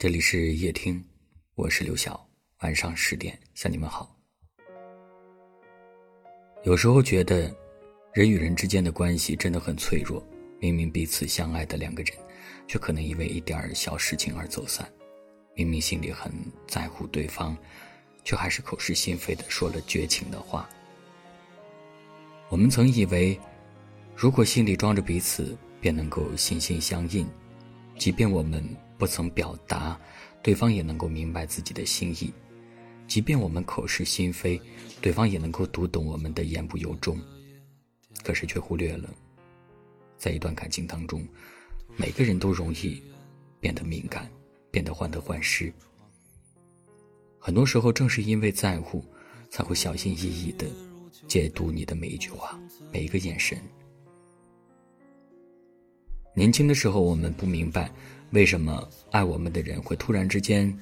这里是夜听，我是刘晓。晚上十点向你们好。有时候觉得，人与人之间的关系真的很脆弱。明明彼此相爱的两个人，却可能因为一点小事情而走散。明明心里很在乎对方，却还是口是心非的说了绝情的话。我们曾以为，如果心里装着彼此，便能够心心相印，即便我们。不曾表达，对方也能够明白自己的心意；即便我们口是心非，对方也能够读懂我们的言不由衷。可是却忽略了，在一段感情当中，每个人都容易变得敏感，变得患得患失。很多时候，正是因为在乎，才会小心翼翼的解读你的每一句话，每一个眼神。年轻的时候，我们不明白。为什么爱我们的人会突然之间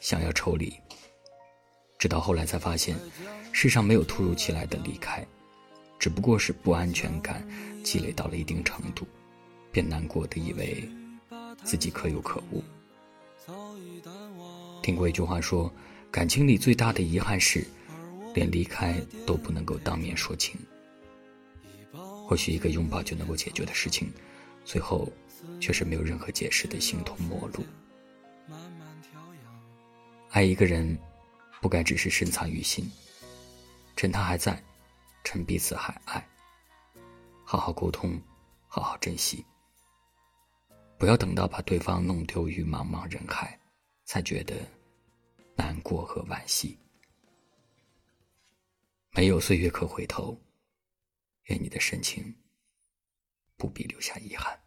想要抽离？直到后来才发现，世上没有突如其来的离开，只不过是不安全感积累到了一定程度，便难过的以为自己可有可无。听过一句话说，感情里最大的遗憾是，连离开都不能够当面说清。或许一个拥抱就能够解决的事情，最后。却是没有任何解释的形同陌路。爱一个人，不该只是深藏于心。趁他还在，趁彼此还爱，好好沟通，好好珍惜。不要等到把对方弄丢于茫茫人海，才觉得难过和惋惜。没有岁月可回头，愿你的深情不必留下遗憾。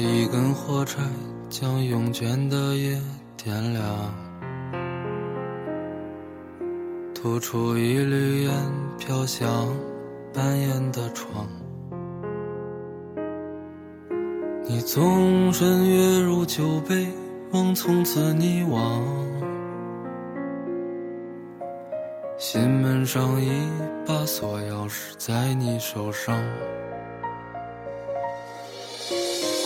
一根火柴将慵倦的夜点亮，吐出一缕烟飘向半掩的窗。你纵身跃入酒杯，梦从此溺亡。心门上一把锁钥匙在你手上。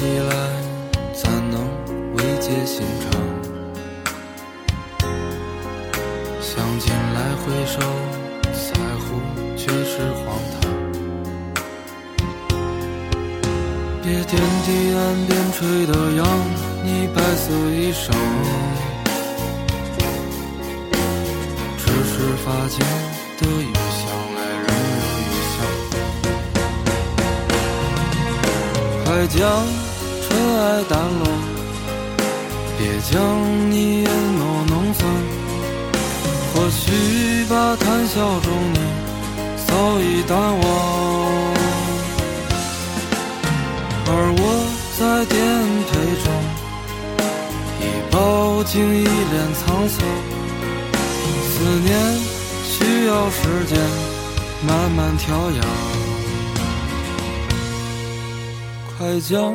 起来，怎能慰藉心肠？想进来回首，在乎却是荒唐。别天地岸边吹的扬你白色衣裳，只是发间的雨。快将尘埃掸落，别将你眼眸弄脏。或许吧谈笑中你早已淡忘，而我在颠沛中已饱经一脸沧桑。思念需要时间慢慢调养。快将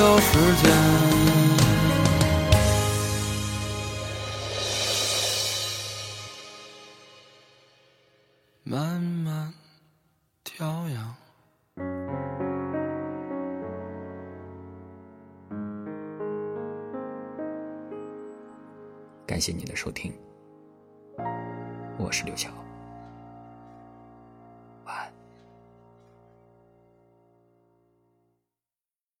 有时间慢慢调养。感谢你的收听，我是刘晓。